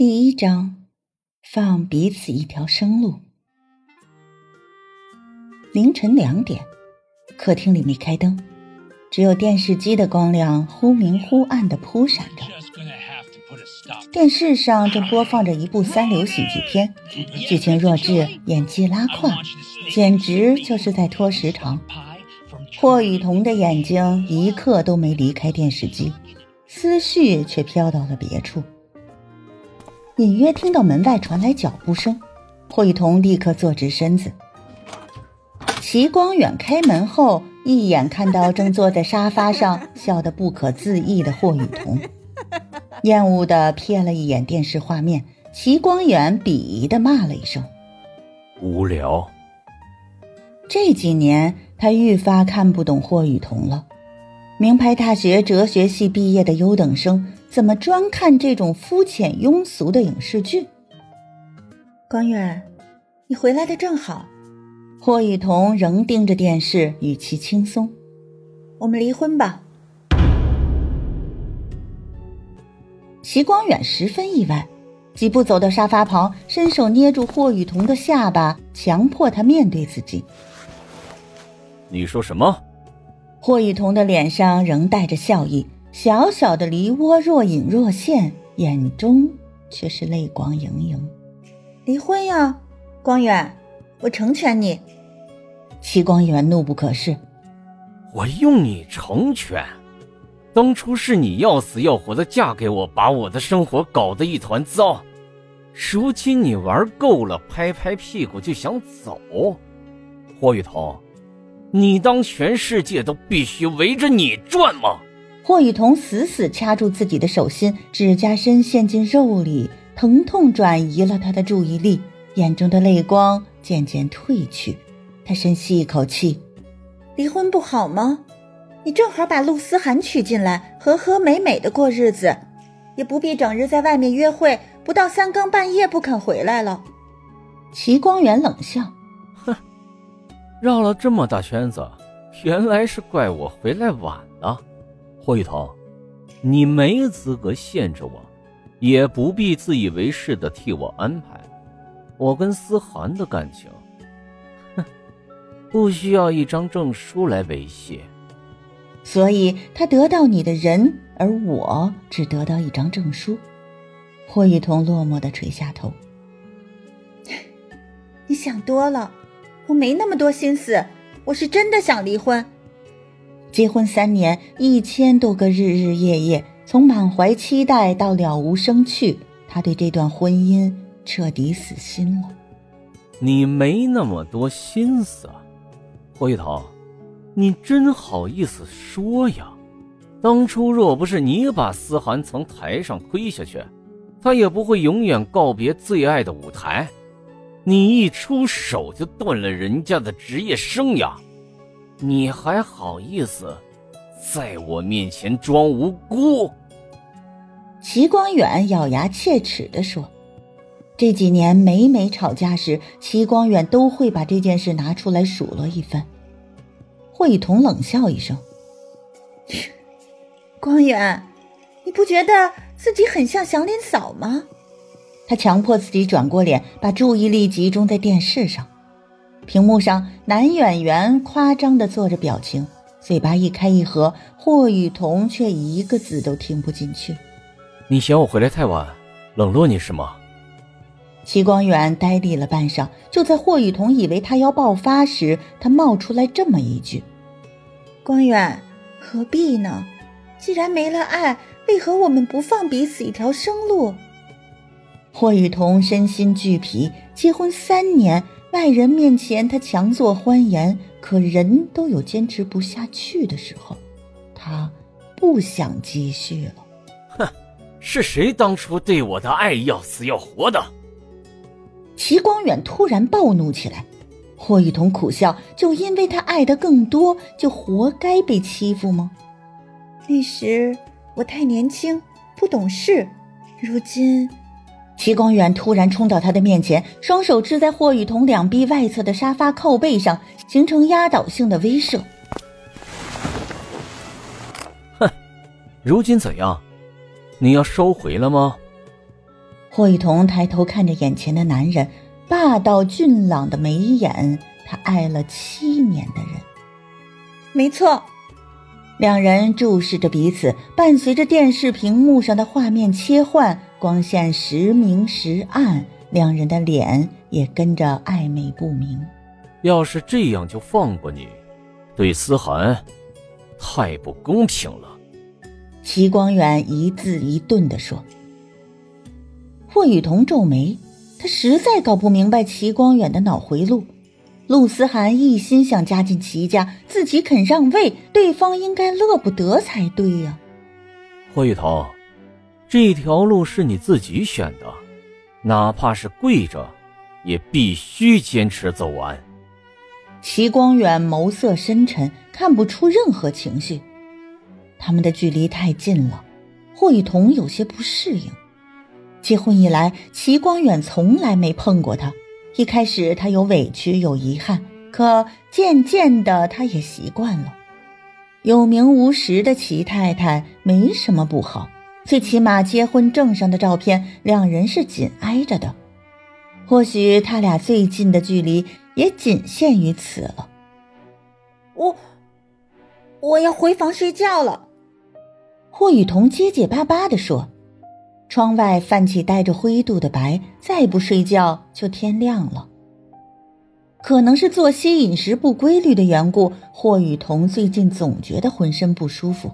第一章，放彼此一条生路。凌晨两点，客厅里没开灯，只有电视机的光亮忽明忽暗的扑闪着。电视上正播放着一部三流喜剧片，剧情弱智，演技拉胯，简直就是在拖时长。霍雨桐的眼睛一刻都没离开电视机，思绪却飘到了别处。隐约听到门外传来脚步声，霍雨桐立刻坐直身子。齐光远开门后，一眼看到正坐在沙发上笑得不可自抑的霍雨桐，厌恶的瞥了一眼电视画面。齐光远鄙夷的骂了一声：“无聊。”这几年，他愈发看不懂霍雨桐了。名牌大学哲学系毕业的优等生。怎么专看这种肤浅庸俗的影视剧？光远，你回来的正好。霍雨桐仍盯着电视，语气轻松：“我们离婚吧。”齐光远十分意外，几步走到沙发旁，伸手捏住霍雨桐的下巴，强迫他面对自己。你说什么？霍雨桐的脸上仍带着笑意。小小的梨窝若隐若现，眼中却是泪光盈盈。离婚呀，光远，我成全你。齐光远怒不可遏：“我用你成全？当初是你要死要活的嫁给我，把我的生活搞得一团糟。如今你玩够了，拍拍屁股就想走。霍雨桐，你当全世界都必须围着你转吗？”霍雨桐死死掐住自己的手心，指甲深陷进肉里，疼痛转移了他的注意力，眼中的泪光渐渐褪去。他深吸一口气：“离婚不好吗？你正好把陆思涵娶进来，和和美美的过日子，也不必整日在外面约会，不到三更半夜不肯回来了。”齐光远冷笑：“哼，绕了这么大圈子，原来是怪我回来晚了。”霍雨桐，你没资格限制我，也不必自以为是的替我安排。我跟思涵的感情，哼，不需要一张证书来维系。所以他得到你的人，而我只得到一张证书。霍雨桐落寞的垂下头。你想多了，我没那么多心思，我是真的想离婚。结婚三年，一千多个日日夜夜，从满怀期待到了无生趣，他对这段婚姻彻底死心了。你没那么多心思，霍雨桐，你真好意思说呀？当初若不是你把思涵从台上推下去，他也不会永远告别最爱的舞台。你一出手就断了人家的职业生涯。你还好意思在我面前装无辜？齐光远咬牙切齿地说：“这几年每每吵架时，齐光远都会把这件事拿出来数落一番。”霍雨桐冷笑一声：“光远，你不觉得自己很像祥林嫂吗？”他强迫自己转过脸，把注意力集中在电视上。屏幕上，男演员夸张的做着表情，嘴巴一开一合，霍雨桐却一个字都听不进去。你嫌我回来太晚，冷落你是吗？齐光远呆立了半晌，就在霍雨桐以为他要爆发时，他冒出来这么一句：“光远，何必呢？既然没了爱，为何我们不放彼此一条生路？”霍雨桐身心俱疲，结婚三年。外人面前，他强作欢颜，可人都有坚持不下去的时候。他不想继续了。哼，是谁当初对我的爱要死要活的？齐光远突然暴怒起来。霍雨桐苦笑：就因为他爱的更多，就活该被欺负吗？那时我太年轻，不懂事。如今。齐光远突然冲到他的面前，双手支在霍雨桐两臂外侧的沙发靠背上，形成压倒性的威慑。哼，如今怎样？你要收回了吗？霍雨桐抬头看着眼前的男人，霸道俊朗的眉眼，他爱了七年的人。没错，两人注视着彼此，伴随着电视屏幕上的画面切换，光线时明时暗，两人的脸也跟着暧昧不明。要是这样就放过你，对思涵太不公平了。齐光远一字一顿地说。霍雨桐皱眉，他实在搞不明白齐光远的脑回路。陆思涵一心想加进齐家，自己肯让位，对方应该乐不得才对呀。霍雨桐，这条路是你自己选的，哪怕是跪着，也必须坚持走完。齐光远眸色深沉，看不出任何情绪。他们的距离太近了，霍雨桐有些不适应。结婚以来，齐光远从来没碰过他。一开始他有委屈有遗憾，可渐渐的他也习惯了。有名无实的齐太太没什么不好，最起码结婚证上的照片两人是紧挨着的。或许他俩最近的距离也仅限于此了。我我要回房睡觉了。霍雨桐结结巴巴地说。窗外泛起带着灰度的白，再不睡觉就天亮了。可能是作息饮食不规律的缘故，霍雨桐最近总觉得浑身不舒服。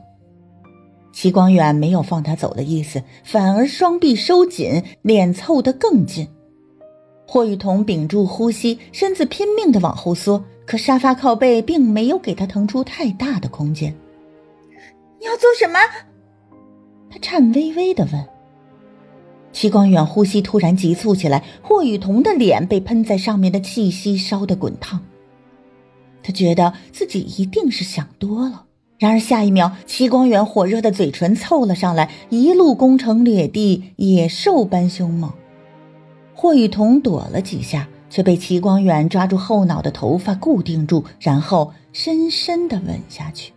齐光远没有放他走的意思，反而双臂收紧，脸凑得更近。霍雨桐屏住呼吸，身子拼命的往后缩，可沙发靠背并没有给他腾出太大的空间。你要做什么？他颤巍巍的问。齐光远呼吸突然急促起来，霍雨桐的脸被喷在上面的气息烧得滚烫。他觉得自己一定是想多了，然而下一秒，齐光远火热的嘴唇凑了上来，一路攻城掠地，野兽般凶猛。霍雨桐躲了几下，却被齐光远抓住后脑的头发固定住，然后深深的吻下去。